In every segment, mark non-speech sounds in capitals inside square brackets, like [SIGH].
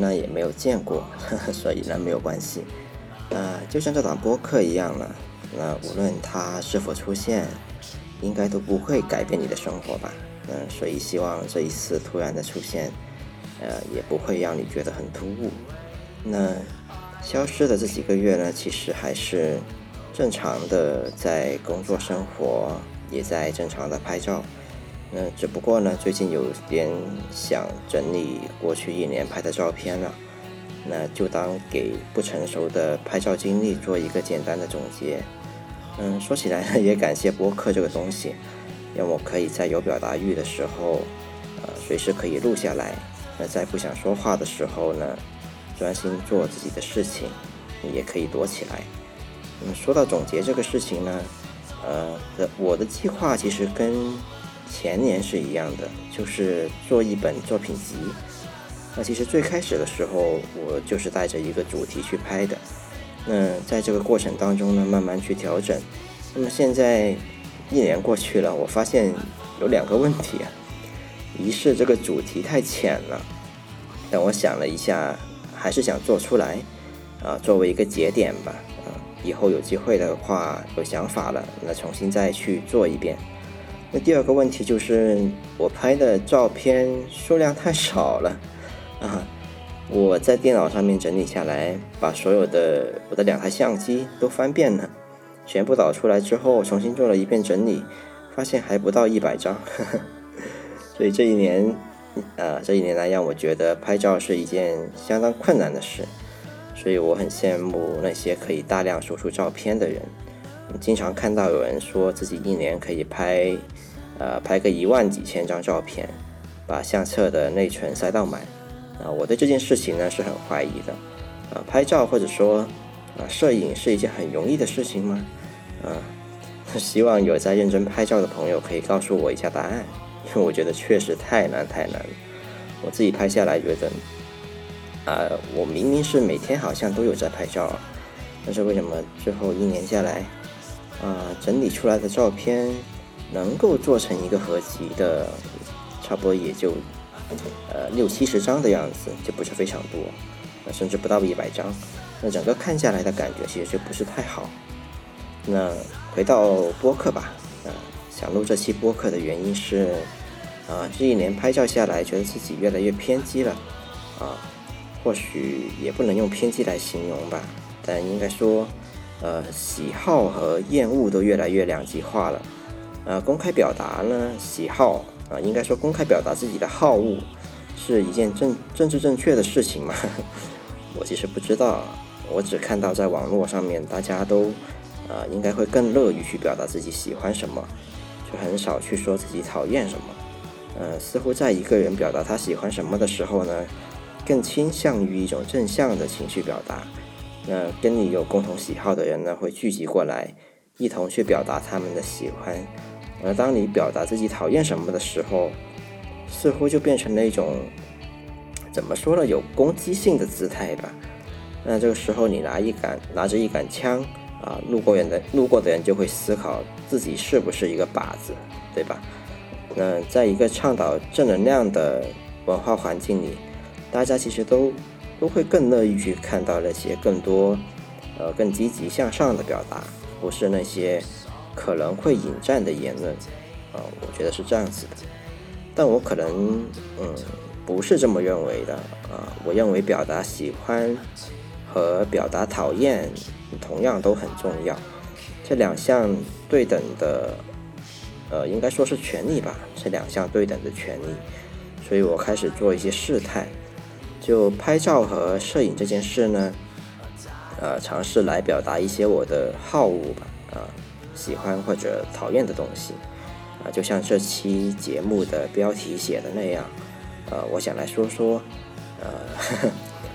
呢也没有见过，呵 [LAUGHS] 呵所以呢没有关系。啊，就像这档播客一样了，那无论它是否出现，应该都不会改变你的生活吧？嗯，所以希望这一次突然的出现，呃，也不会让你觉得很突兀。那消失的这几个月呢，其实还是正常的在工作生活。也在正常的拍照，那只不过呢，最近有点想整理过去一年拍的照片了，那就当给不成熟的拍照经历做一个简单的总结。嗯，说起来呢，也感谢播客这个东西，让我可以在有表达欲的时候，呃，随时可以录下来；那在不想说话的时候呢，专心做自己的事情，也可以躲起来。嗯，说到总结这个事情呢。呃，我的计划其实跟前年是一样的，就是做一本作品集。那其实最开始的时候，我就是带着一个主题去拍的。那在这个过程当中呢，慢慢去调整。那么现在一年过去了，我发现有两个问题啊。一是这个主题太浅了，但我想了一下，还是想做出来啊，作为一个节点吧。以后有机会的话，有想法了，那重新再去做一遍。那第二个问题就是我拍的照片数量太少了 [LAUGHS] 啊！我在电脑上面整理下来，把所有的我的两台相机都翻遍了，全部导出来之后，重新做了一遍整理，发现还不到一百张。[LAUGHS] 所以这一年，呃，这一年来让我觉得拍照是一件相当困难的事。所以我很羡慕那些可以大量输出照片的人。经常看到有人说自己一年可以拍，呃，拍个一万几千张照片，把相册的内存塞到满。啊，我对这件事情呢是很怀疑的。啊，拍照或者说啊，摄影是一件很容易的事情吗？啊，[LAUGHS] 希望有在认真拍照的朋友可以告诉我一下答案，因为我觉得确实太难太难了。我自己拍下来觉得。啊，我明明是每天好像都有在拍照啊，但是为什么最后一年下来，啊，整理出来的照片能够做成一个合集的，差不多也就呃六七十张的样子，就不是非常多，甚至不到一百张。那整个看下来的感觉其实就不是太好。那回到播客吧，啊，想录这期播客的原因是，啊，这一年拍照下来，觉得自己越来越偏激了，啊。或许也不能用偏激来形容吧，但应该说，呃，喜好和厌恶都越来越两极化了。呃，公开表达呢，喜好啊，应该说公开表达自己的好恶是一件政政治正确的事情吗？[LAUGHS] 我其实不知道，我只看到在网络上面大家都，呃，应该会更乐于去表达自己喜欢什么，就很少去说自己讨厌什么。呃，似乎在一个人表达他喜欢什么的时候呢。更倾向于一种正向的情绪表达，那跟你有共同喜好的人呢，会聚集过来，一同去表达他们的喜欢。而当你表达自己讨厌什么的时候，似乎就变成了一种怎么说呢，有攻击性的姿态吧。那这个时候，你拿一杆拿着一杆枪啊，路过人的路过的人就会思考自己是不是一个靶子，对吧？那在一个倡导正能量的文化环境里。大家其实都都会更乐意去看到那些更多，呃，更积极向上的表达，不是那些可能会引战的言论，啊，我觉得是这样子的。但我可能，嗯，不是这么认为的，啊，我认为表达喜欢和表达讨厌同样都很重要，这两项对等的，呃，应该说是权利吧，这两项对等的权利，所以我开始做一些试探。就拍照和摄影这件事呢，呃，尝试来表达一些我的好恶吧，啊，喜欢或者讨厌的东西，啊，就像这期节目的标题写的那样，呃，我想来说说，呃，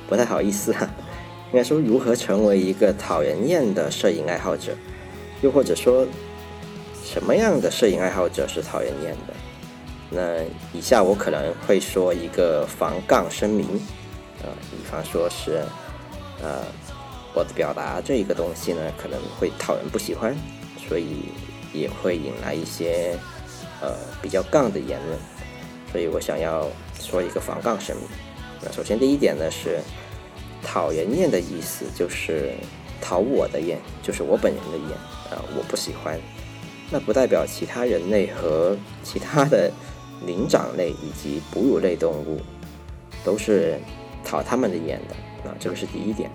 不太好意思哈，应该说如何成为一个讨人厌的摄影爱好者，又或者说，什么样的摄影爱好者是讨人厌的？那以下我可能会说一个防杠声明。呃，比方说是，呃，我的表达这一个东西呢，可能会讨人不喜欢，所以也会引来一些呃比较杠的言论，所以我想要说一个防杠声明。那首先第一点呢是讨人厌的意思，就是讨我的厌，就是我本人的厌啊，我不喜欢。那不代表其他人类和其他的灵长类以及哺乳类动物都是讨他们的厌的啊，这个是第一点。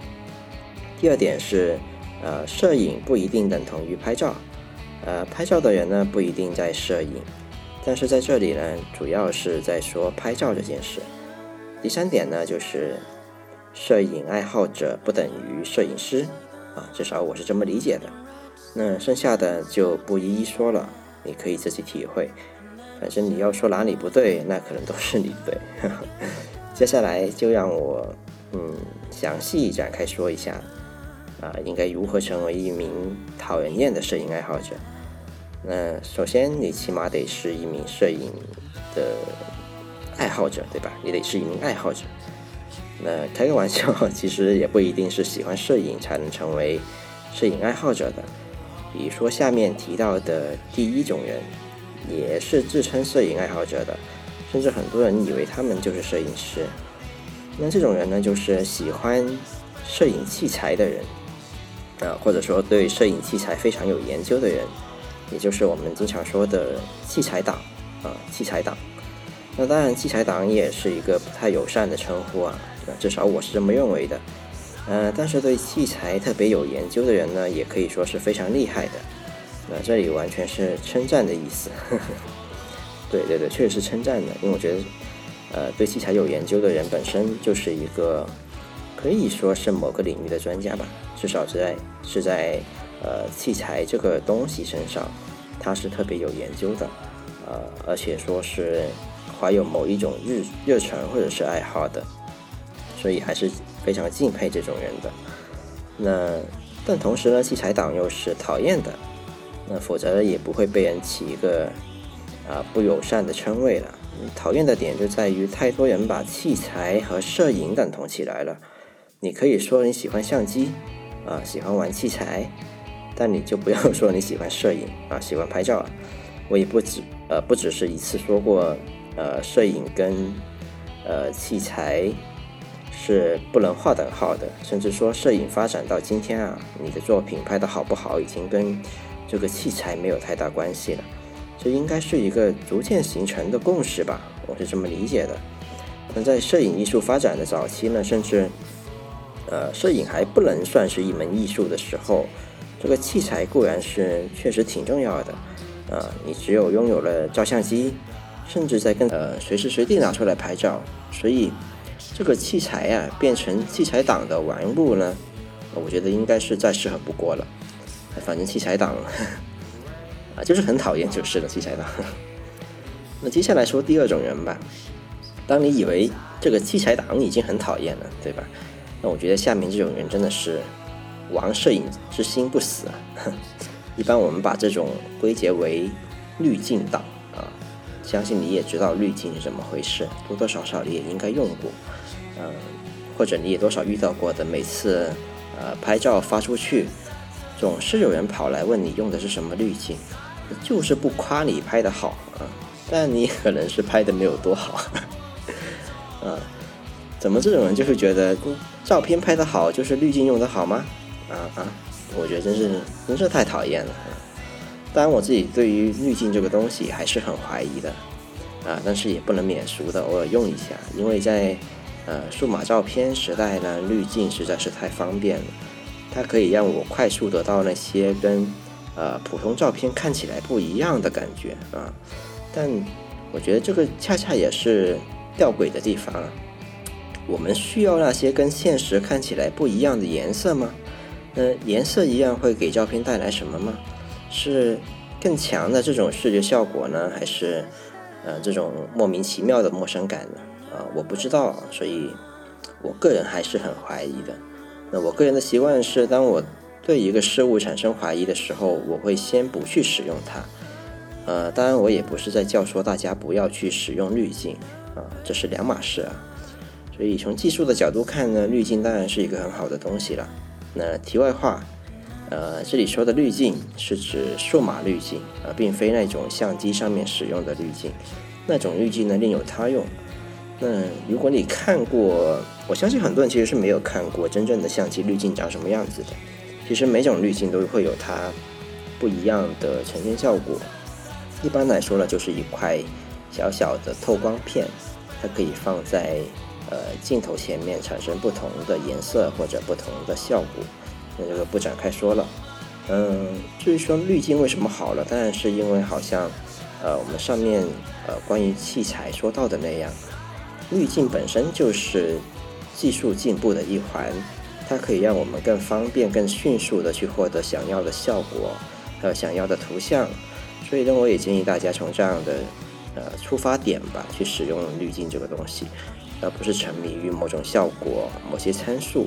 第二点是，呃，摄影不一定等同于拍照，呃，拍照的人呢不一定在摄影，但是在这里呢，主要是在说拍照这件事。第三点呢，就是摄影爱好者不等于摄影师啊，至少我是这么理解的。那剩下的就不一一说了，你可以自己体会。反正你要说哪里不对，那可能都是你对。[LAUGHS] 接下来就让我嗯详细展开说一下啊，应该如何成为一名讨人厌的摄影爱好者。那首先你起码得是一名摄影的。爱好者对吧？你得是一名爱好者。那开个玩笑，其实也不一定是喜欢摄影才能成为摄影爱好者的。比如说下面提到的第一种人，也是自称摄影爱好者的，甚至很多人以为他们就是摄影师。那这种人呢，就是喜欢摄影器材的人，啊，或者说对摄影器材非常有研究的人，也就是我们经常说的器材党啊，器材党。那当然，器材党也是一个不太友善的称呼啊，至少我是这么认为的。呃，但是对器材特别有研究的人呢，也可以说是非常厉害的。那这里完全是称赞的意思。[LAUGHS] 对对对，确实是称赞的，因为我觉得，呃，对器材有研究的人本身就是一个可以说是某个领域的专家吧，至少在是在呃器材这个东西身上，他是特别有研究的，呃，而且说是。怀有某一种热热忱或者是爱好的，所以还是非常敬佩这种人的。那但同时呢，器材党又是讨厌的，那否则也不会被人起一个啊不友善的称谓了。讨厌的点就在于太多人把器材和摄影等同起来了。你可以说你喜欢相机啊，喜欢玩器材，但你就不要说你喜欢摄影啊，喜欢拍照。我也不止呃不只是一次说过。呃，摄影跟呃器材是不能划等号的，甚至说摄影发展到今天啊，你的作品拍的好不好，已经跟这个器材没有太大关系了。这应该是一个逐渐形成的共识吧，我是这么理解的。那在摄影艺术发展的早期呢，甚至呃摄影还不能算是一门艺术的时候，这个器材固然是确实挺重要的啊，你只有拥有了照相机。甚至在跟呃随时随地拿出来拍照，所以这个器材呀变成器材党的玩物呢，我觉得应该是再适合不过了。反正器材党 [LAUGHS] 啊就是很讨厌就是了，器材党。[LAUGHS] 那接下来说第二种人吧。当你以为这个器材党已经很讨厌了，对吧？那我觉得下面这种人真的是玩摄影之心不死啊。[LAUGHS] 一般我们把这种归结为滤镜党啊。相信你也知道滤镜是怎么回事，多多少少你也应该用过，嗯，或者你也多少遇到过的。每次呃拍照发出去，总是有人跑来问你用的是什么滤镜，就是不夸你拍的好啊，但你可能是拍的没有多好，[LAUGHS] 啊，怎么这种人就会觉得照片拍得好就是滤镜用的好吗？啊啊，我觉得真是真是太讨厌了啊。当然，我自己对于滤镜这个东西还是很怀疑的，啊，但是也不能免俗的偶尔用一下，因为在呃数码照片时代呢，滤镜实在是太方便了，它可以让我快速得到那些跟呃普通照片看起来不一样的感觉啊，但我觉得这个恰恰也是吊诡的地方，我们需要那些跟现实看起来不一样的颜色吗？那颜色一样会给照片带来什么吗？是更强的这种视觉效果呢，还是呃这种莫名其妙的陌生感呢？啊，我不知道，所以我个人还是很怀疑的。那我个人的习惯是，当我对一个事物产生怀疑的时候，我会先不去使用它。呃，当然我也不是在教唆大家不要去使用滤镜啊，这是两码事啊。所以从技术的角度看呢，滤镜当然是一个很好的东西了。那题外话。呃，这里说的滤镜是指数码滤镜，而并非那种相机上面使用的滤镜。那种滤镜呢另有他用。那如果你看过，我相信很多人其实是没有看过真正的相机滤镜长什么样子的。其实每种滤镜都会有它不一样的呈现效果。一般来说呢，就是一块小小的透光片，它可以放在呃镜头前面，产生不同的颜色或者不同的效果。那这个不展开说了。嗯，至于说滤镜为什么好了，当然是因为好像呃我们上面呃关于器材说到的那样，滤镜本身就是技术进步的一环，它可以让我们更方便、更迅速的去获得想要的效果，还有想要的图像。所以呢，我也建议大家从这样的呃出发点吧，去使用滤镜这个东西，而不是沉迷于某种效果、某些参数。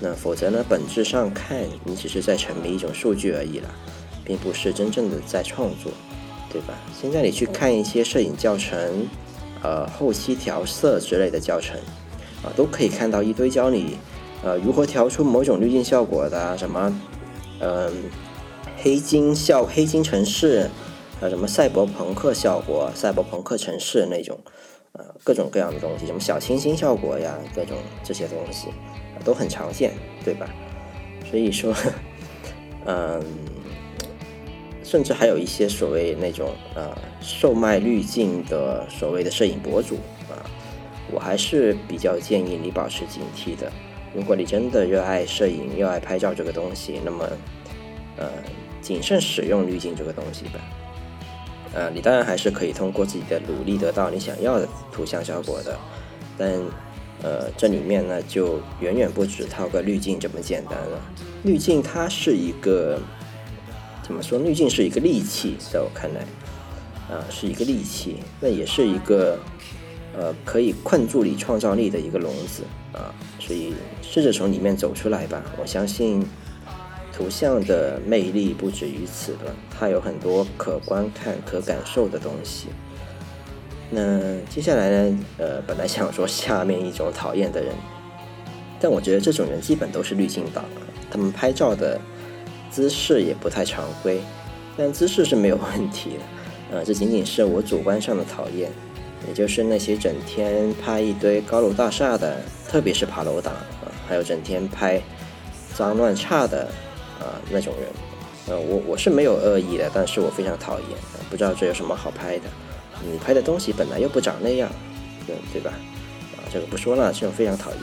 那否则呢？本质上看，你只是在沉迷一种数据而已了，并不是真正的在创作，对吧？现在你去看一些摄影教程，呃，后期调色之类的教程，啊，都可以看到一堆教你，呃，如何调出某种滤镜效果的，什么，嗯，黑金效、黑金城市，还有什么赛博朋克效果、赛博朋克城市那种，呃，各种各样的东西，什么小清新效果呀，各种这些东西。都很常见，对吧？所以说，[LAUGHS] 嗯，甚至还有一些所谓那种呃售卖滤镜的所谓的摄影博主啊，我还是比较建议你保持警惕的。如果你真的热爱摄影、热爱拍照这个东西，那么呃，谨慎使用滤镜这个东西吧。呃，你当然还是可以通过自己的努力得到你想要的图像效果的，但。呃，这里面呢就远远不止套个滤镜这么简单了。滤镜它是一个怎么说？滤镜是一个利器，在我看来，啊，是一个利器，那也是一个呃可以困住你创造力的一个笼子啊。所以试着从里面走出来吧。我相信图像的魅力不止于此了，它有很多可观看、可感受的东西。那接下来呢？呃，本来想说下面一种讨厌的人，但我觉得这种人基本都是滤镜党，他们拍照的姿势也不太常规，但姿势是没有问题的。呃，这仅仅是我主观上的讨厌，也就是那些整天拍一堆高楼大厦的，特别是爬楼党啊，还有整天拍脏乱差的啊那种人。呃，我我是没有恶意的，但是我非常讨厌，不知道这有什么好拍的。你拍的东西本来又不长那样，对对吧？啊，这个不说了，这种非常讨厌。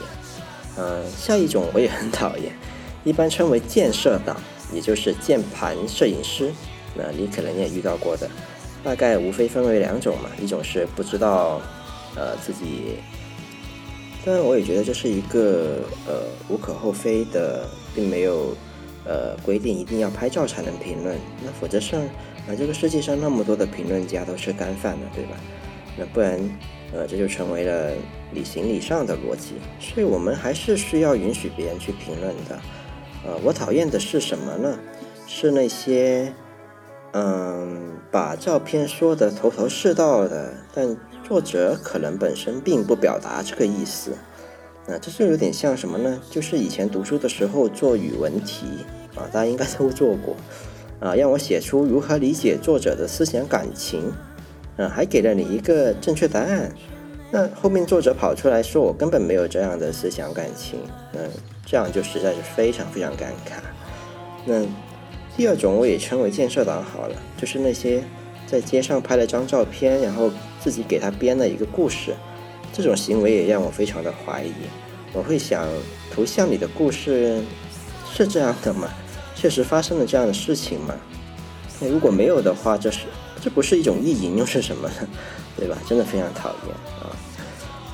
嗯，下一种我也很讨厌，一般称为建设党，也就是键盘摄影师。那你可能也遇到过的，大概无非分为两种嘛，一种是不知道，呃，自己。当然，我也觉得这是一个呃无可厚非的，并没有呃规定一定要拍照才能评论，那否则上。啊，这个世界上那么多的评论家都是干饭的，对吧？那不然，呃，这就成为了理行礼上的逻辑。所以我们还是需要允许别人去评论的。呃，我讨厌的是什么呢？是那些，嗯，把照片说的头头是道的，但作者可能本身并不表达这个意思。那这就有点像什么呢？就是以前读书的时候做语文题啊，大家应该都做过。啊，让我写出如何理解作者的思想感情，啊，还给了你一个正确答案。那后面作者跑出来说我根本没有这样的思想感情，嗯，这样就实在是非常非常尴尬。那第二种我也称为建设党好了，就是那些在街上拍了张照片，然后自己给他编了一个故事，这种行为也让我非常的怀疑。我会想，图像里的故事是这样的吗？确实发生了这样的事情吗？那如果没有的话，这是这不是一种意淫又是什么呢？对吧？真的非常讨厌啊！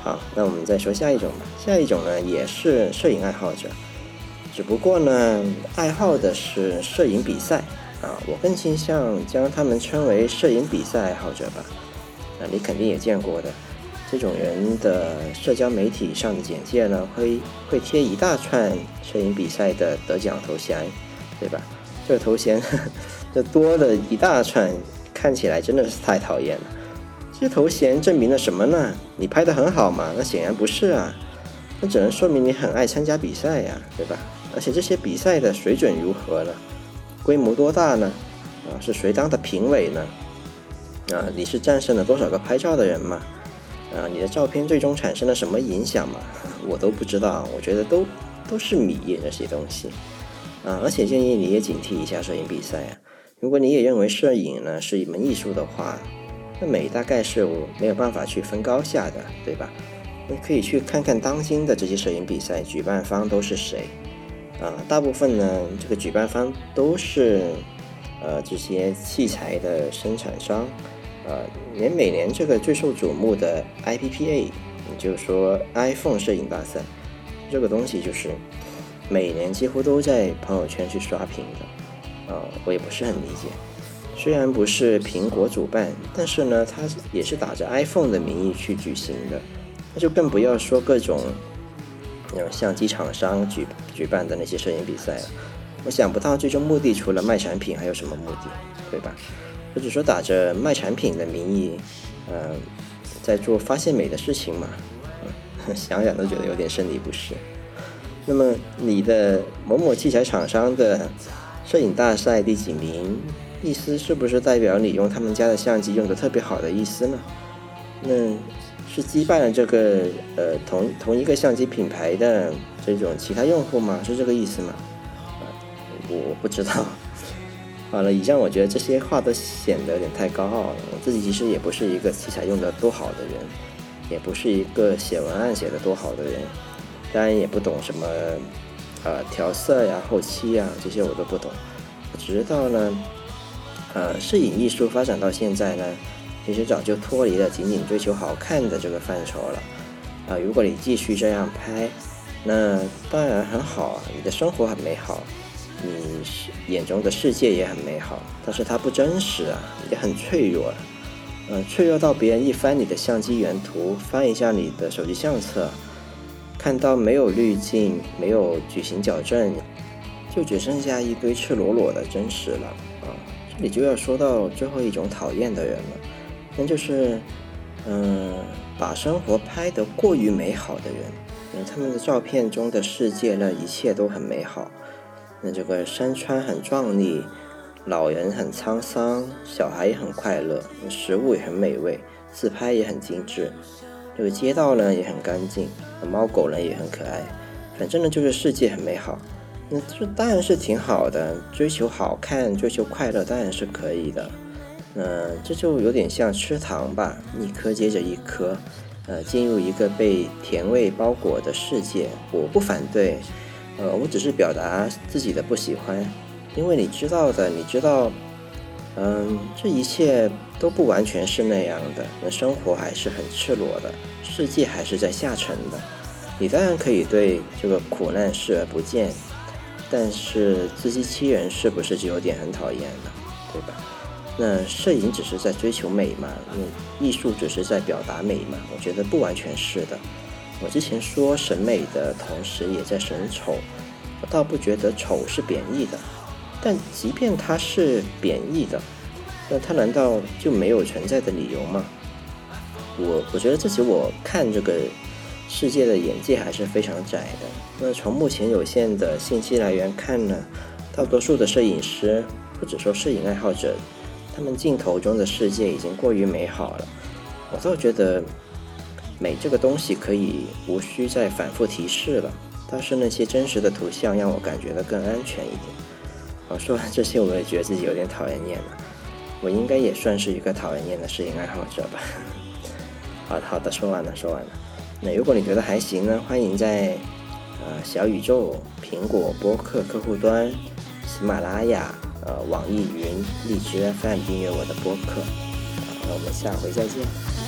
好，那我们再说下一种吧。下一种呢，也是摄影爱好者，只不过呢，爱好的是摄影比赛啊。我更倾向将他们称为摄影比赛爱好者吧。啊，你肯定也见过的，这种人的社交媒体上的简介呢，会会贴一大串摄影比赛的得奖头衔。对吧？这个头衔，[LAUGHS] 这多的一大串，看起来真的是太讨厌了。这些头衔证明了什么呢？你拍的很好嘛？那显然不是啊。那只能说明你很爱参加比赛呀，对吧？而且这些比赛的水准如何呢？规模多大呢？啊，是谁当的评委呢？啊，你是战胜了多少个拍照的人吗？啊，你的照片最终产生了什么影响嘛？我都不知道，我觉得都都是米这些东西。啊，而且建议你也警惕一下摄影比赛啊。如果你也认为摄影呢是一门艺术的话，那美大概是我没有办法去分高下的，对吧？你可以去看看当今的这些摄影比赛举办方都是谁。啊，大部分呢，这个举办方都是呃这些器材的生产商。呃，连每年这个最受瞩目的 IPPA，也就是说 iPhone 摄影大赛，这个东西就是每年几乎都在朋友圈去刷屏的。呃，我也不是很理解。虽然不是苹果主办，但是呢，它也是打着 iPhone 的名义去举行的。那就更不要说各种那种相机厂商举举办的那些摄影比赛了。我想不到最终目的除了卖产品还有什么目的，对吧？或者说打着卖产品的名义，呃，在做发现美的事情嘛，[LAUGHS] 想想都觉得有点生理不适。那么你的某某器材厂商的摄影大赛第几名，意思是不是代表你用他们家的相机用的特别好的意思呢？那是击败了这个呃同同一个相机品牌的这种其他用户吗？是这个意思吗？我不知道。好了，以上我觉得这些话都显得有点太高傲了。我自己其实也不是一个器材用的多好的人，也不是一个写文案写的多好的人，当然也不懂什么呃调色呀、后期呀这些我都不懂。直到呢，呃，摄影艺术发展到现在呢，其实早就脱离了仅仅追求好看的这个范畴了。啊，如果你继续这样拍，那当然很好啊，你的生活很美好。你眼中的世界也很美好，但是它不真实啊，也很脆弱，嗯，脆弱到别人一翻你的相机原图，翻一下你的手机相册，看到没有滤镜，没有矩形矫正，就只剩下一堆赤裸裸的真实了啊！这里就要说到最后一种讨厌的人了，那就是，嗯，把生活拍得过于美好的人，嗯，他们的照片中的世界呢，一切都很美好。那这个山川很壮丽，老人很沧桑，小孩也很快乐，食物也很美味，自拍也很精致，这个街道呢也很干净，猫狗呢也很可爱，反正呢就是世界很美好。那这当然是挺好的，追求好看，追求快乐当然是可以的。那这就有点像吃糖吧，一颗接着一颗，呃，进入一个被甜味包裹的世界，我不反对。呃，我只是表达自己的不喜欢，因为你知道的，你知道，嗯，这一切都不完全是那样的，那生活还是很赤裸的，世界还是在下沉的。你当然可以对这个苦难视而不见，但是自欺欺人是不是就有点很讨厌了，对吧？那摄影只是在追求美嘛？那艺术只是在表达美嘛？我觉得不完全是的。我之前说审美的同时也在审丑，我倒不觉得丑是贬义的，但即便它是贬义的，那它难道就没有存在的理由吗？我我觉得自己我看这个世界的眼界还是非常窄的。那从目前有限的信息来源看呢，大多数的摄影师或者说摄影爱好者，他们镜头中的世界已经过于美好了，我倒觉得。美这个东西可以无需再反复提示了，倒是那些真实的图像让我感觉的更安全一点。好，说完这些，我也觉得自己有点讨厌厌了。我应该也算是一个讨厌厌的摄影爱好者吧。[LAUGHS] 好的，好的，说完了，说完了。那如果你觉得还行呢，欢迎在呃小宇宙、苹果播客客户端、喜马拉雅、呃网易云、荔枝 FM 订阅我的播客。好那我们下回再见。